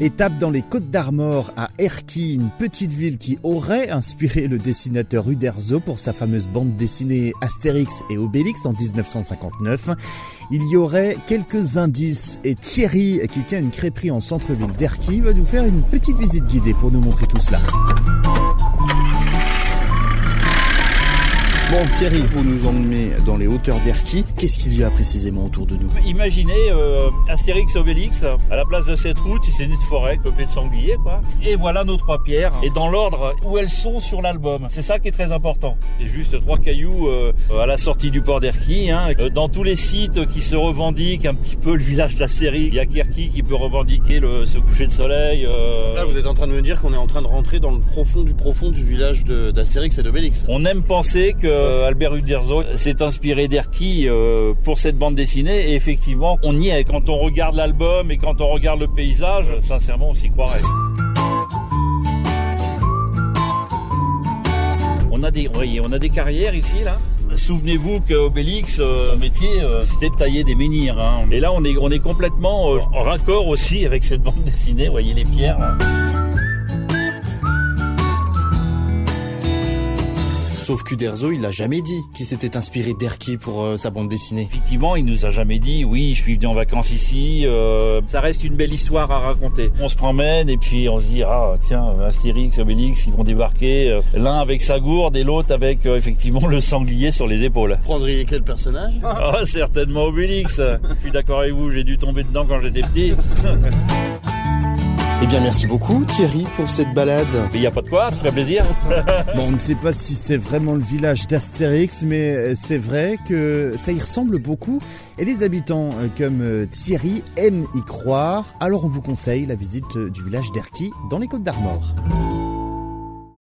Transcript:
Étape dans les Côtes d'Armor à Erquy, une petite ville qui aurait inspiré le dessinateur Uderzo pour sa fameuse bande dessinée Astérix et Obélix en 1959. Il y aurait quelques indices et Thierry, qui tient une crêperie en centre-ville d'Erquy, va nous faire une petite visite guidée pour nous montrer tout cela. Bon Thierry, vous nous emmenez dans les hauteurs d'Erquy. Qu'est-ce qu'il y a précisément autour de nous? Imaginez euh, Astérix et Obélix, à la place de cette route, c'est une forêt peuplée de sangliers, quoi. Et voilà nos trois pierres, et dans l'ordre où elles sont sur l'album. C'est ça qui est très important. C'est juste trois cailloux euh, à la sortie du port d'Erquy. Hein. Euh, dans tous les sites qui se revendiquent un petit peu le village de la série, il y a qu'Erquy qui peut revendiquer le, ce coucher de soleil. Euh... Là, vous êtes en train de me dire qu'on est en train de rentrer dans le profond du profond du village d'Astérix et d'Obélix. On aime penser que euh, Albert Uderzo s'est inspiré d'Erki euh, pour cette bande dessinée et effectivement on y est. Quand on regarde l'album et quand on regarde le paysage, sincèrement on s'y croirait. On a des, on a des carrières ici là. Souvenez-vous qu'Obélix, euh, métier, euh, c'était de tailler des menhirs. Hein. Et là, on est, on est complètement euh, en raccord aussi avec cette bande dessinée. Voyez les pierres. Sauf qu'Uderzo, il l'a jamais dit qu'il s'était inspiré d'Erki pour euh, sa bande dessinée. Effectivement, il nous a jamais dit oui, je suis venu en vacances ici. Euh, ça reste une belle histoire à raconter. On se promène et puis on se dit ah tiens, Astérix, Obélix, ils vont débarquer, euh, l'un avec sa gourde et l'autre avec euh, effectivement le sanglier sur les épaules. Vous prendriez quel personnage? Ah certainement Obélix. je suis d'accord avec vous, j'ai dû tomber dedans quand j'étais petit. Bien, merci beaucoup Thierry pour cette balade. Il n'y a pas de quoi, ça fait plaisir. bon, on ne sait pas si c'est vraiment le village d'Astérix, mais c'est vrai que ça y ressemble beaucoup. Et les habitants comme Thierry aiment y croire. Alors on vous conseille la visite du village d'Erquy dans les Côtes d'Armor.